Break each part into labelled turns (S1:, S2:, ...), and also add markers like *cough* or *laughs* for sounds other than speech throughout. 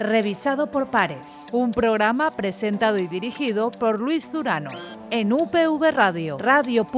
S1: revisado por pares. Un programa presentado y dirigido por Luis Durano en UPV Radio, radio.upv.es.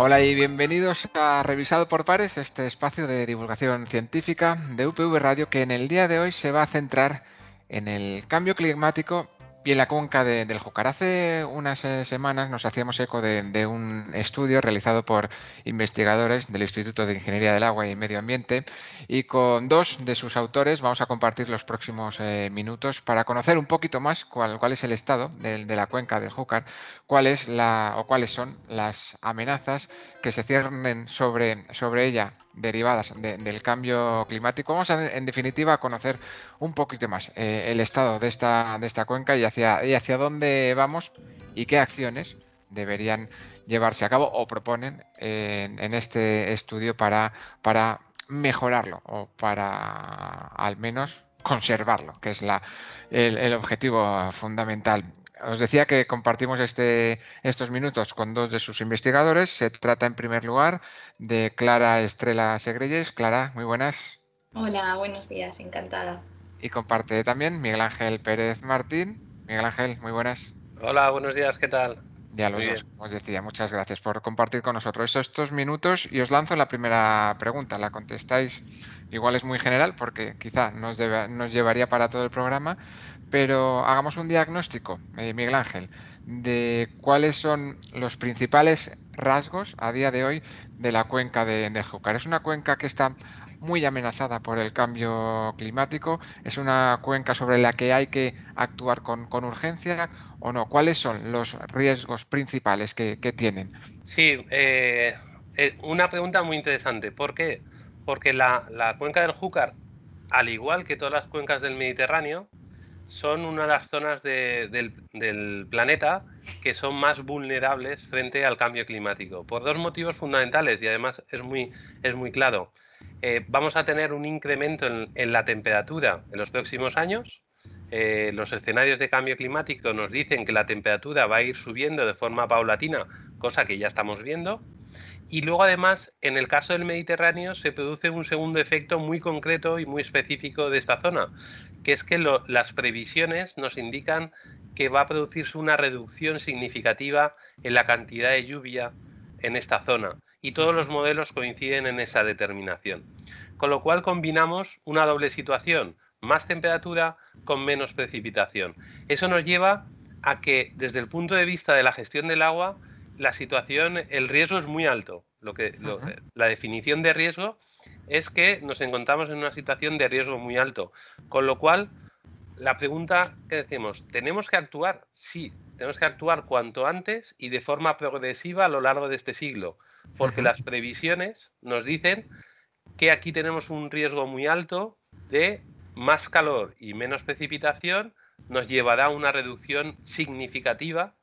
S2: Hola y bienvenidos a Revisado por Pares, este espacio de divulgación científica de UPV Radio que en el día de hoy se va a centrar en el cambio climático y en la cuenca del Júcar. Hace unas eh, semanas nos hacíamos eco de, un estudio realizado por investigadores del Instituto de Ingeniería del Agua y Medio Ambiente y con dos de sus autores vamos a compartir los próximos eh, minutos para conocer un poquito más cuál, es el estado de, la cuenca del Júcar, cuál es la, o cuáles son las amenazas que se ciernen sobre, sobre ella derivadas del cambio climático. Vamos a, en definitiva a conocer un poquito más eh, el estado de esta, de esta cuenca y hacia, y hacia dónde vamos y qué acciones deberían llevarse a cabo o proponen en, este estudio para, para mejorarlo o para al menos conservarlo, que es la, el objetivo fundamental. Os decía que compartimos este, estos minutos con dos de sus investigadores. Se trata en primer lugar de Clara Estrella Segreyes. Clara, muy buenas.
S3: Hola, buenos días, encantada.
S2: Y comparte también Miguel Ángel Pérez Martín. Miguel Ángel, muy buenas.
S4: Hola, buenos días, ¿qué tal?
S2: Ya los dos, os decía, muchas gracias por compartir con nosotros estos minutos y os lanzo la primera pregunta. La contestáis, igual es muy general porque quizá nos, nos llevaría para todo el programa, pero hagamos un diagnóstico, eh, Miguel Ángel, de cuáles son los principales rasgos a día de hoy de la cuenca de, Júcar. Es una cuenca que está muy amenazada por el cambio climático, es una cuenca sobre la que hay que actuar con, urgencia o no. ¿Cuáles son los riesgos principales que, tienen?
S4: Sí, eh, eh, una pregunta muy interesante. ¿Por qué? Porque la cuenca del Júcar, al igual que todas las cuencas del Mediterráneo, son una de las zonas del, planeta que son más vulnerables frente al cambio climático, por dos motivos fundamentales y además es muy, es muy claro. Eh, vamos a tener un incremento en, la temperatura en los próximos años. Eh, los escenarios de cambio climático nos dicen que la temperatura va a ir subiendo de forma paulatina, cosa que ya estamos viendo. Y luego además, en el caso del Mediterráneo, se produce un segundo efecto muy concreto y muy específico de esta zona, que es que las previsiones nos indican que va a producirse una reducción significativa en la cantidad de lluvia en esta zona. Y todos los modelos coinciden en esa determinación. Con lo cual combinamos una doble situación, más temperatura con menos precipitación. Eso nos lleva a que desde el punto de vista de la gestión del agua, la situación, el riesgo es muy alto. Lo que, la definición de riesgo es que nos encontramos en una situación de riesgo muy alto. Con lo cual, la pregunta que decimos, ¿tenemos que actuar? Sí, tenemos que actuar cuanto antes y de forma progresiva a lo largo de este siglo, porque las previsiones nos dicen que aquí tenemos un riesgo muy alto de más calor y menos precipitación nos llevará a una reducción significativa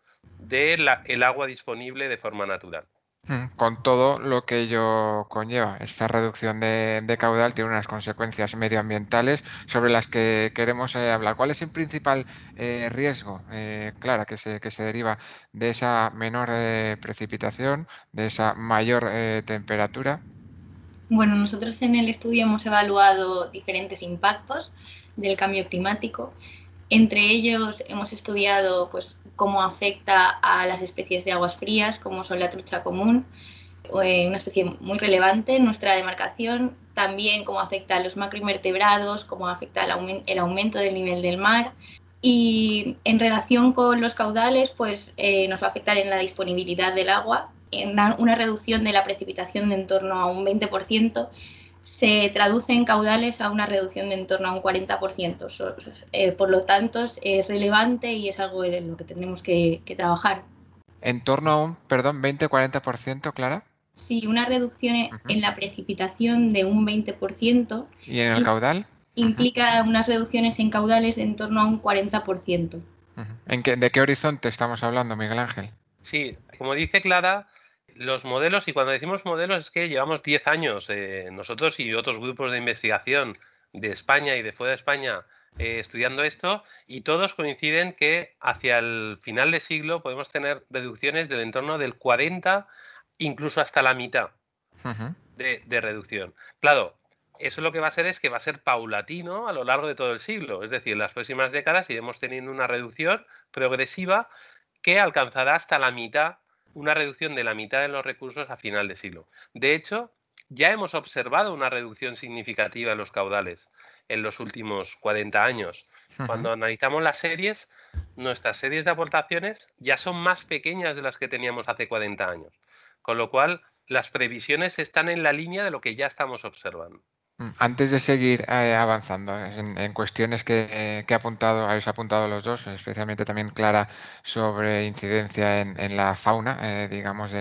S4: del el agua disponible de forma natural.
S2: Mm, con todo lo que ello conlleva. Esta reducción de, caudal tiene unas consecuencias medioambientales sobre las que queremos eh, hablar. ¿Cuál es el principal eh, riesgo, eh, Clara, que se, que se deriva de esa menor precipitación, de esa mayor temperatura?
S3: Bueno, nosotros en el estudio hemos evaluado diferentes impactos del cambio climático entre ellos hemos estudiado pues, cómo afecta a las especies de aguas frías, como son la trucha común, eh, una especie muy relevante en nuestra demarcación, también cómo afecta a los macroinvertebrados, cómo afecta el, aumento del nivel del mar. Y en relación con los caudales, pues eh, nos va a afectar en la disponibilidad del agua, en una reducción de la precipitación de en torno a un 20% se traduce en caudales a una reducción de en torno a un 40%. Eh, por lo tanto, es relevante y es algo en lo que tenemos que, trabajar.
S2: ¿En torno a un, perdón, 20-40%, Clara?
S3: Sí, una reducción en la precipitación de un 20%.
S2: ¿Y en el caudal?
S3: Implica unas reducciones en caudales de en torno a un 40%.
S2: ¿En qué, ¿De qué horizonte estamos hablando, Miguel Ángel?
S4: Sí, como dice Clara, los modelos, y cuando decimos modelos es que llevamos 10 años, eh, nosotros y otros grupos de investigación de España y de fuera de España eh, estudiando esto, y todos coinciden que hacia el final de siglo podemos tener reducciones del entorno del 40, incluso hasta la mitad. de, reducción. Claro, eso lo que va a hacer es que va a ser paulatino a lo largo de todo el siglo. Es decir, en las próximas décadas iremos teniendo una reducción progresiva que alcanzará hasta la mitad, una reducción de la mitad de los recursos a final de siglo. De hecho, ya hemos observado una reducción significativa en los caudales en los últimos 40 años. Cuando analizamos las series, nuestras series de aportaciones ya son más pequeñas de las que teníamos hace 40 años. Con lo cual, las previsiones están en la línea de lo que ya estamos observando.
S2: Mm, antes de seguir eh, avanzando en, cuestiones que, apuntado, habéis apuntado los dos, especialmente también Clara sobre incidencia en, la fauna, eh, digamos,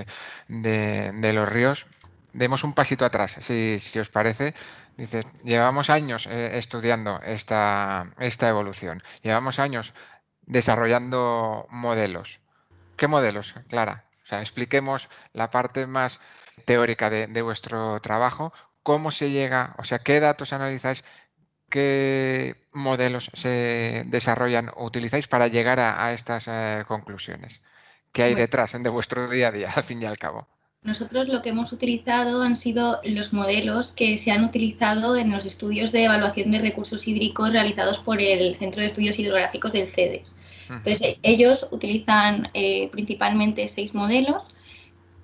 S2: de, los ríos, demos un pasito atrás, si, os parece. Dices, llevamos años eh, estudiando esta evolución, llevamos años desarrollando modelos. ¿Qué modelos, Clara? O sea, expliquemos la parte más teórica de, vuestro trabajo, cómo se llega, o sea, qué datos analizáis, qué modelos se desarrollan o utilizáis para llegar a, estas eh, conclusiones. ¿Qué hay detrás de vuestro día a día, al fin y al cabo?
S3: Nosotros lo que hemos utilizado han sido los modelos que se han utilizado en los estudios de evaluación de recursos hídricos realizados por el Centro de Estudios Hidrográficos del CEDES. Entonces, ellos utilizan eh, principalmente seis modelos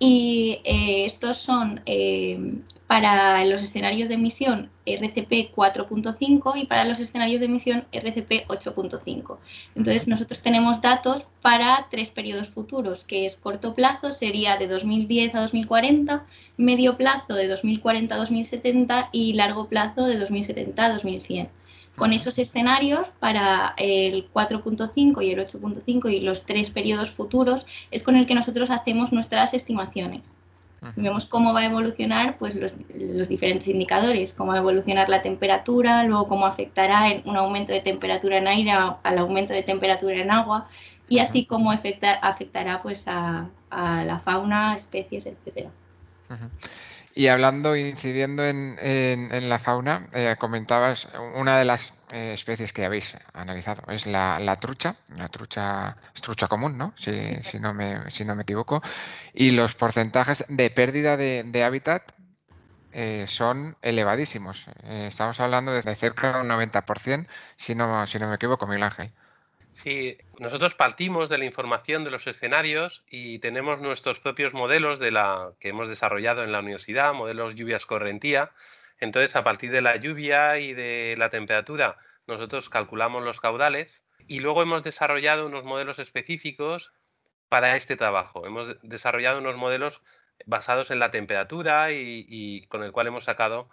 S3: y eh, estos son eh, para los escenarios de emisión RCP 4.5 y para los escenarios de emisión RCP 8.5. Entonces nosotros tenemos datos para tres periodos futuros, que es corto plazo, sería de 2010 a 2040, medio plazo de 2040 a 2070 y largo plazo de 2070 a 2100 con esos escenarios para el 4.5 y el 8.5 y los tres periodos futuros es con el que nosotros hacemos nuestras estimaciones. Vemos cómo va a evolucionar pues, los, diferentes indicadores, cómo va a evolucionar la temperatura, luego cómo afectará un aumento de temperatura en aire al aumento de temperatura en agua y así cómo afectará pues, a, la fauna, especies, etcétera.
S2: Y hablando, incidiendo en, la fauna, eh, comentabas una de las eh, especies que habéis analizado es la, trucha, la trucha, trucha común, ¿no? Si, si, no me, si no me equivoco. Y los porcentajes de pérdida de, hábitat eh, son elevadísimos. estamos hablando de cerca de un 90%, si no, si no me equivoco, Miguel Ángel.
S4: Sí, nosotros partimos de la información de los escenarios y tenemos nuestros propios modelos de la que hemos desarrollado en la universidad, modelos lluvias correntía. Entonces, a partir de la lluvia y de la temperatura, nosotros calculamos los caudales y luego hemos desarrollado unos modelos específicos para este trabajo. Hemos desarrollado unos modelos basados en la temperatura y, con el cual hemos sacado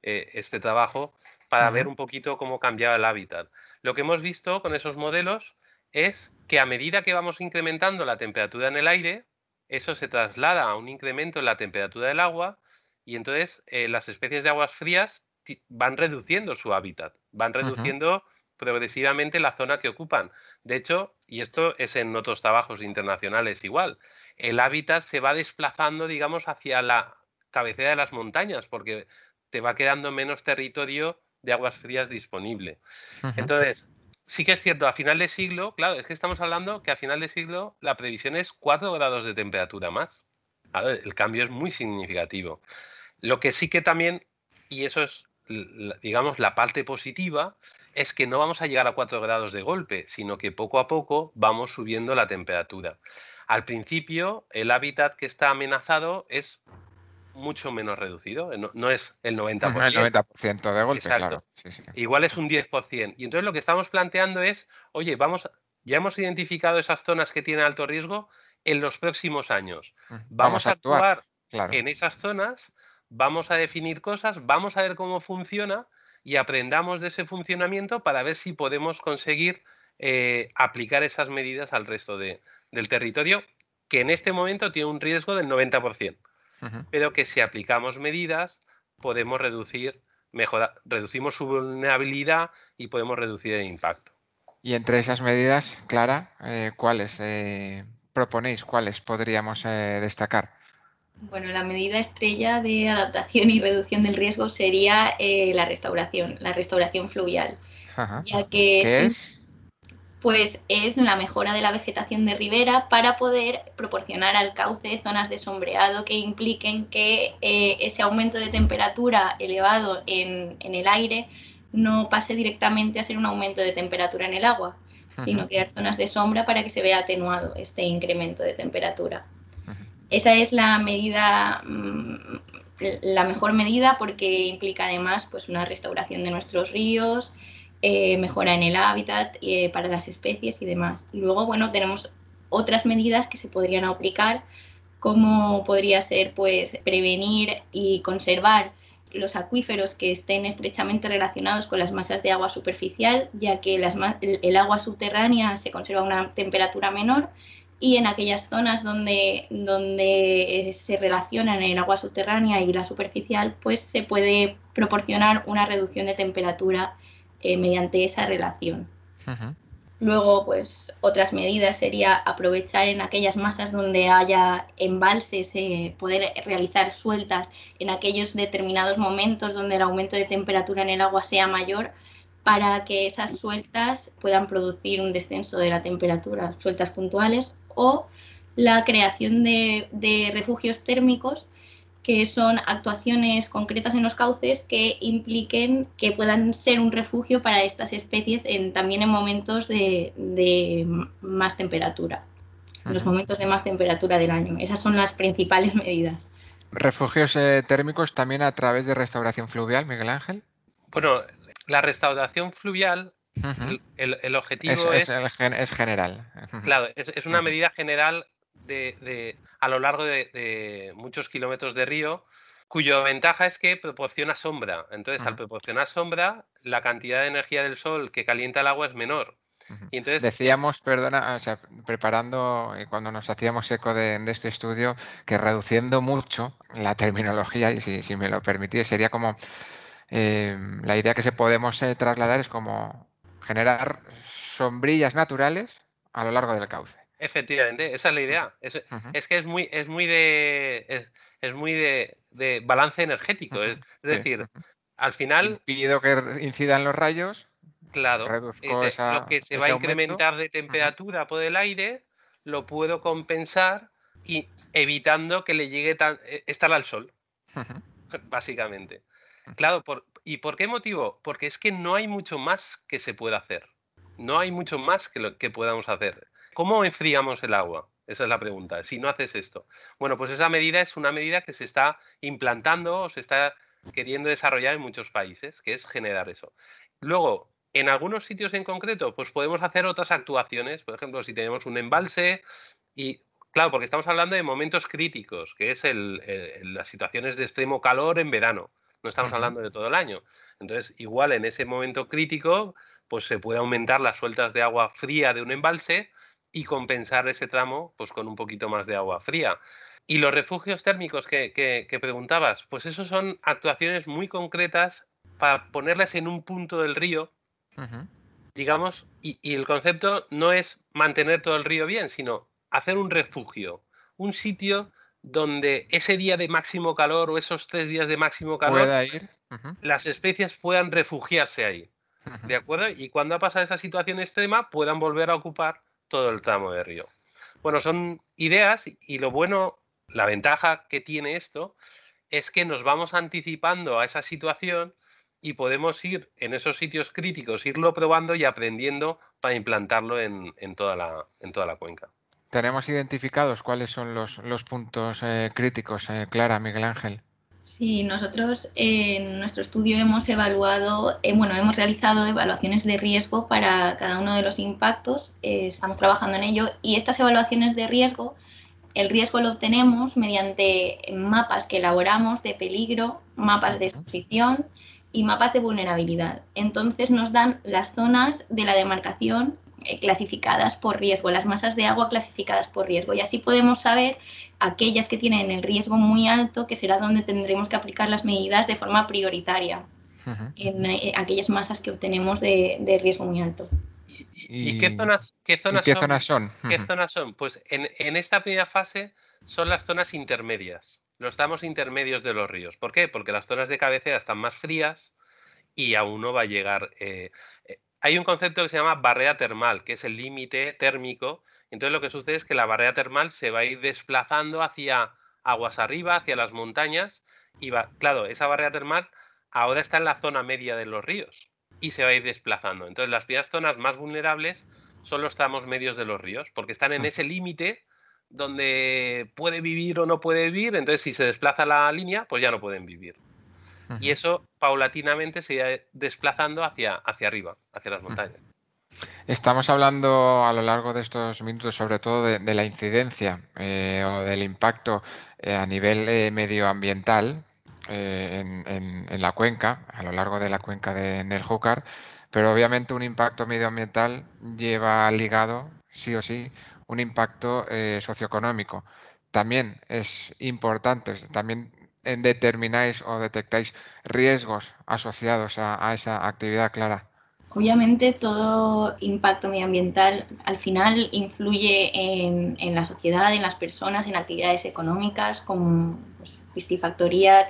S4: eh, este trabajo para ver un poquito cómo cambiaba el hábitat. Lo que hemos visto con esos modelos es que a medida que vamos incrementando la temperatura en el aire, eso se traslada a un incremento en la temperatura del agua y entonces eh, las especies de aguas frías van reduciendo su hábitat, van reduciendo progresivamente la zona que ocupan. De hecho, y esto es en otros trabajos internacionales igual, el hábitat se va desplazando, digamos, hacia la cabecera de las montañas, porque te va quedando menos territorio de aguas frías disponible. Entonces, sí que es cierto, a final de siglo, claro, es que estamos hablando que a final de siglo la previsión es 4 grados de temperatura más. el cambio es muy significativo. Lo que sí que también, y eso es, digamos, la parte positiva, es que no vamos a llegar a 4 grados de golpe, sino que poco a poco vamos subiendo la temperatura. Al principio, el hábitat que está amenazado es mucho menos reducido, no, es el 90%.
S2: El 90% de golpe, claro.
S4: Igual es un 10%. Y entonces lo que estamos planteando es, oye, vamos, ya hemos identificado esas zonas que tienen alto riesgo en los próximos años. Vamos, a actuar, en esas zonas, vamos a definir cosas, vamos a ver cómo funciona y aprendamos de ese funcionamiento para ver si podemos conseguir eh, aplicar esas medidas al resto de, del territorio, que en este momento tiene un riesgo del 90% pero que si aplicamos medidas podemos reducir, mejorar, reducimos su vulnerabilidad y podemos reducir el impacto.
S2: Y entre esas medidas, Clara, eh, ¿cuáles eh, proponéis? ¿Cuáles podríamos eh, destacar?
S3: Bueno, la medida estrella de adaptación y reducción del riesgo sería la restauración, la restauración fluvial.
S2: ya que
S3: pues es la mejora de la vegetación de ribera para poder proporcionar al cauce zonas de sombreado que impliquen que eh, ese aumento de temperatura elevado en, el aire no pase directamente a ser un aumento de temperatura en el agua, sino crear zonas de sombra para que se vea atenuado este incremento de temperatura. Esa es la medida, mm, la mejor medida porque implica además pues, una restauración de nuestros ríos, eh, mejora en el hábitat eh, para las especies y demás. Luego, bueno, tenemos otras medidas que se podrían aplicar, como podría ser pues prevenir y conservar los acuíferos que estén estrechamente relacionados con las masas de agua superficial, ya que el, agua subterránea se conserva a una temperatura menor y en aquellas zonas donde, donde se relacionan el agua subterránea y la superficial, pues se puede proporcionar una reducción de temperatura eh, mediante esa relación. Luego, pues otras medidas sería aprovechar en aquellas masas donde haya embalses, eh, poder realizar sueltas en aquellos determinados momentos donde el aumento de temperatura en el agua sea mayor para que esas sueltas puedan producir un descenso de la temperatura, sueltas puntuales, o la creación de refugios térmicos que son actuaciones concretas en los cauces que impliquen que puedan ser un refugio para estas especies en, también en momentos de, más temperatura, en los momentos de más temperatura del año. Esas son las principales *laughs* medidas.
S2: ¿Refugios eh, térmicos también a través de restauración fluvial, Miguel Ángel?
S4: Bueno, la restauración fluvial, el, objetivo es,
S2: es, general.
S4: Claro, es, una medida general de, a lo largo de, muchos kilómetros de río, cuya ventaja es que proporciona sombra. Entonces, al proporcionar sombra, la cantidad de energía del sol que calienta el agua es menor.
S2: Y entonces, Decíamos, perdona, o sea, preparando y cuando nos hacíamos eco de, este estudio, que reduciendo mucho la terminología, y si, me lo permitís, sería como eh, la idea que se podemos eh, trasladar es como generar sombrillas naturales a lo largo del cauce.
S4: Efectivamente, esa es la idea. Es, que es muy, es muy de. Es, muy de, balance energético. Es, decir, al final.
S2: Pido que incidan los rayos.
S4: Claro. Reduzco esa, lo que se va a incrementar de temperatura por el aire, lo puedo compensar y evitando que le llegue tan, e, estar al sol. Básicamente. Claro, por, ¿y por qué motivo? Porque es que no hay mucho más que se pueda hacer. No hay mucho más que, lo, que podamos hacer. ¿Cómo enfriamos el agua? Esa es la pregunta. Si no haces esto. Bueno, pues esa medida es una medida que se está implantando o se está queriendo desarrollar en muchos países, que es generar eso. Luego, en algunos sitios en concreto, pues podemos hacer otras actuaciones. Por ejemplo, si tenemos un embalse y, claro, porque estamos hablando de momentos críticos, que es las situaciones de extremo calor en verano. No estamos hablando de todo el año. Entonces, igual en ese momento crítico, pues se puede aumentar las sueltas de agua fría de un embalse y compensar ese tramo pues con un poquito más de agua fría. Y los refugios térmicos que, preguntabas, pues esos son actuaciones muy concretas para ponerles en un punto del río, digamos, y, el concepto no es mantener todo el río bien, sino hacer un refugio, un sitio donde ese día de máximo calor o esos tres días de máximo calor, las especies puedan refugiarse ahí. ¿De acuerdo? Y cuando ha pasado esa situación extrema, puedan volver a ocupar todo el tramo de río. Bueno, son ideas y lo bueno, la ventaja que tiene esto es que nos vamos anticipando a esa situación y podemos ir en esos sitios críticos, irlo probando y aprendiendo para implantarlo en, toda, la, cuenca.
S2: ¿Tenemos identificados cuáles son los, puntos eh, críticos, eh, Clara, Miguel Ángel?
S3: Sí, nosotros en nuestro estudio hemos evaluado, eh, bueno, hemos realizado evaluaciones de riesgo para cada uno de los impactos, eh, estamos trabajando en ello y estas evaluaciones de riesgo, el riesgo lo obtenemos mediante mapas que elaboramos de peligro, mapas de exposición y mapas de vulnerabilidad. Entonces nos dan las zonas de la demarcación clasificadas por riesgo, las masas de agua clasificadas por riesgo. Y así podemos saber aquellas que tienen el riesgo muy alto, que será donde tendremos que aplicar las medidas de forma prioritaria en eh, aquellas masas que obtenemos de, riesgo muy alto.
S4: ¿Y, qué zonas, qué zonas, son? ¿Qué zonas son? Pues en, esta primera fase son las zonas intermedias, los tramos intermedios de los ríos. ¿Por qué? Porque las zonas de cabecera están más frías y aún no va a llegar. Eh, hay un concepto que se llama barrera termal, que es el límite térmico. Entonces lo que sucede es que la barrera termal se va a ir desplazando hacia aguas arriba, hacia las montañas, y va, claro, esa barrera termal ahora está en la zona media de los ríos y se va a ir desplazando. Entonces las primeras zonas más vulnerables son los tramos medios de los ríos, porque están en ese límite donde puede vivir o no puede vivir, entonces si se desplaza la línea, pues ya no pueden vivir. Y eso paulatinamente se irá desplazando hacia, hacia arriba, hacia las montañas.
S2: Estamos hablando a lo largo de estos minutos sobre todo de, la incidencia eh, o del impacto eh, a nivel eh, medioambiental en, la cuenca, a lo largo de la cuenca de Nerjúcar, pero obviamente un impacto medioambiental lleva ligado, sí o sí, un impacto socioeconómico. También es importante, también determináis o detectáis riesgos asociados a esa actividad clara.
S3: Obviamente todo impacto medioambiental al final influye en, la sociedad, en las personas, en actividades económicas como pues, piscifactoría,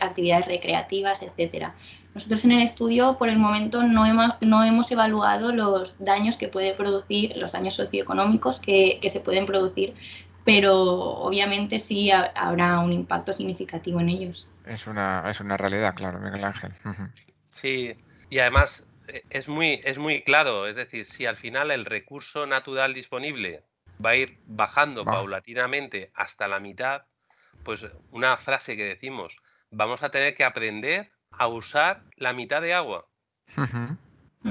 S3: actividades recreativas, etc. Nosotros en el estudio por el momento no hemos, no hemos evaluado los daños que puede producir, los daños socioeconómicos que, se pueden producir, pero obviamente sí habrá un impacto significativo en ellos.
S2: Es una, es una realidad, claro, Miguel Ángel.
S4: Sí, y además e, es muy, es muy claro, es decir, si al final el recurso natural disponible va a ir bajando paulatinamente hasta la mitad, pues una frase que decimos, vamos a tener que aprender a usar la mitad de agua.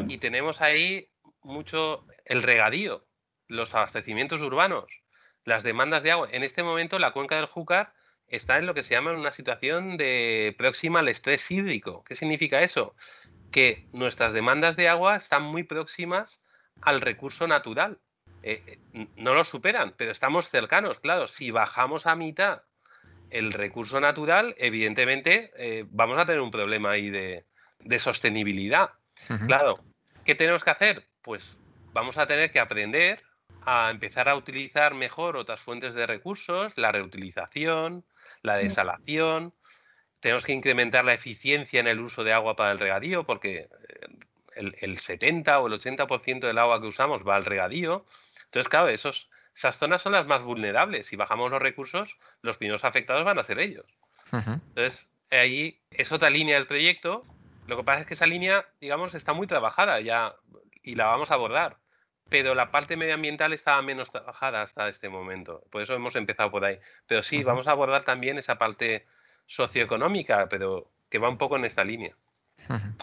S4: Y tenemos ahí mucho el regadío, los abastecimientos urbanos, las demandas de agua. En este momento la cuenca del Júcar está en lo que se llama una situación de próxima al estrés hídrico. ¿Qué significa eso? que nuestras demandas de agua están muy próximas al recurso natural. Eh, eh, no lo superan, pero estamos cercanos, claro. Si bajamos a mitad el recurso natural, evidentemente eh, vamos a tener un problema ahí de, sostenibilidad. Claro, ¿qué tenemos que hacer? Pues vamos a tener que aprender a empezar a utilizar mejor otras fuentes de recursos, la reutilización, la desalación, tenemos que incrementar la eficiencia en el uso de agua para el regadío, porque eh, el, 70 o el 80% del agua que usamos va al regadío. Entonces, claro, esos, esas zonas son las más vulnerables. Si bajamos los recursos, los primeros afectados van a ser ellos. Entonces, ahí es otra línea del proyecto. Lo que pasa es que esa línea, digamos, está muy trabajada ya y la vamos a abordar. Pero la parte medioambiental estaba menos trabajada hasta este momento. Por eso hemos empezado por ahí. Pero sí, vamos a abordar también esa parte socioeconómica, pero que va un poco en esta línea. *laughs*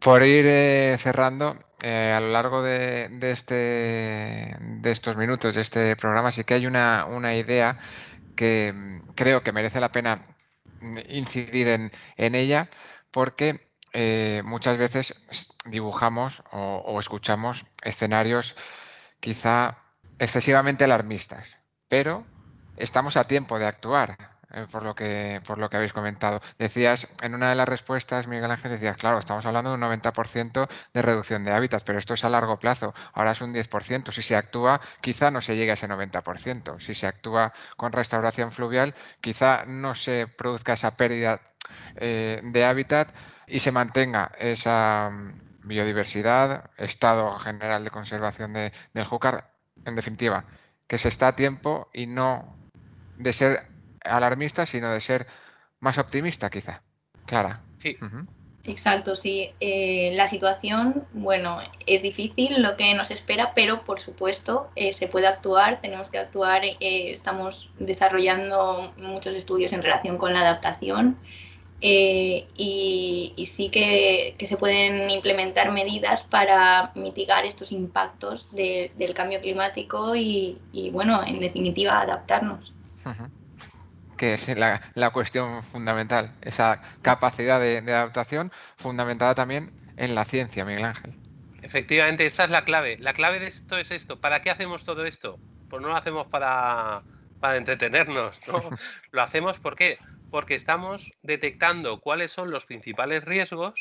S2: Por ir eh, cerrando, eh, a lo largo de, este, de estos minutos, de este programa, sí que hay una, idea que mm, creo que merece la pena incidir en, ella, porque eh, muchas veces dibujamos o, escuchamos escenarios quizá excesivamente alarmistas, pero estamos a tiempo de actuar. Eh, por, lo que, por lo que habéis comentado. Decías, en una de las respuestas, Miguel Ángel, decías, claro, estamos hablando de un 90% de reducción de hábitats, pero esto es a largo plazo, ahora es un 10%. Si se actúa, quizá no se llegue a ese 90%. Si se actúa con restauración fluvial, quizá no se produzca esa pérdida eh, de hábitat y se mantenga esa mm, biodiversidad, estado general de conservación de, del Júcar, en definitiva, que se está a tiempo y no de ser alarmista, sino de ser más optimista, quizá. Clara.
S3: Sí. Exacto, sí. Eh, la situación, bueno, es difícil lo que nos espera, pero por supuesto eh, se puede actuar, tenemos que actuar. Eh, estamos desarrollando muchos estudios en relación con la adaptación y, sí que, se pueden implementar medidas para mitigar estos impactos del cambio climático y, bueno, en definitiva, adaptarnos
S2: que es la, cuestión fundamental, esa capacidad de, adaptación fundamentada también en la ciencia, Miguel Ángel.
S4: Efectivamente, esa es la clave. La clave de esto es esto. ¿Para qué hacemos todo esto? Pues no lo hacemos para, para entretenernos, ¿no? *laughs* lo hacemos ¿por qué? Porque estamos detectando cuáles son los principales riesgos.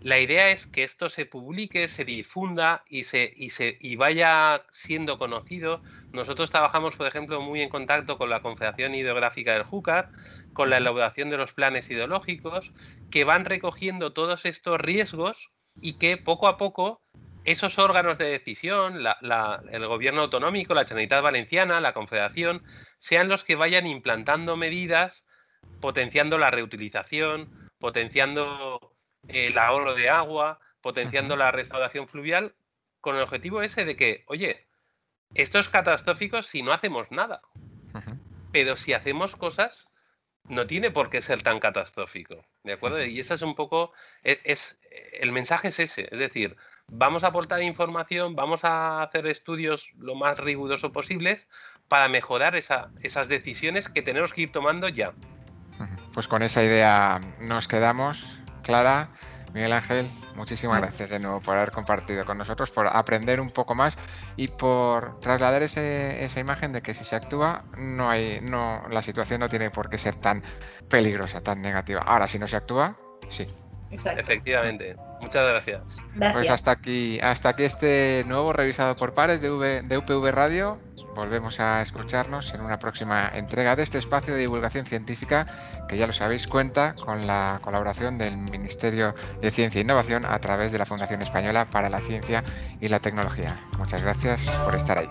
S4: La idea es que esto se publique, se difunda y, se, y, se, y vaya siendo conocido nosotros trabajamos, por ejemplo, muy en contacto con la Confederación Hidrográfica del Júcar, con la elaboración de los planes hidrológicos, que van recogiendo todos estos riesgos y que poco a poco esos órganos de decisión, el gobierno autonómico, la Generalitat Valenciana, la Confederación, sean los que vayan implantando medidas potenciando la reutilización, potenciando el ahorro de agua, potenciando la restauración fluvial, con el objetivo ese de que, oye, esto es catastrófico si no hacemos nada. Pero si hacemos cosas, no tiene por qué ser tan catastrófico. ¿De acuerdo? Y ese es un poco. E, es, el mensaje es ese. Es decir, vamos a aportar información, vamos a hacer estudios lo más riguroso posibles para mejorar esas decisiones que tenemos que ir tomando ya.
S2: Pues con esa idea nos quedamos. Clara, Miguel Ángel, muchísimas gracias de nuevo por haber compartido con nosotros, por aprender un poco más y por trasladar esa imagen de que si se actúa, no hay, no, la situación no tiene por qué ser tan peligrosa, tan negativa. Ahora, si no se actúa, sí.
S4: Efectivamente. Muchas gracias.
S2: Pues hasta aquí, hasta aquí este nuevo revisado por pares de, de UPV Radio. Volvemos a escucharnos en una próxima entrega de este espacio de divulgación científica que ya lo sabéis cuenta con la colaboración del Ministerio de Ciencia e Innovación a través de la Fundación Española para la Ciencia y la Tecnología. Muchas gracias por estar ahí.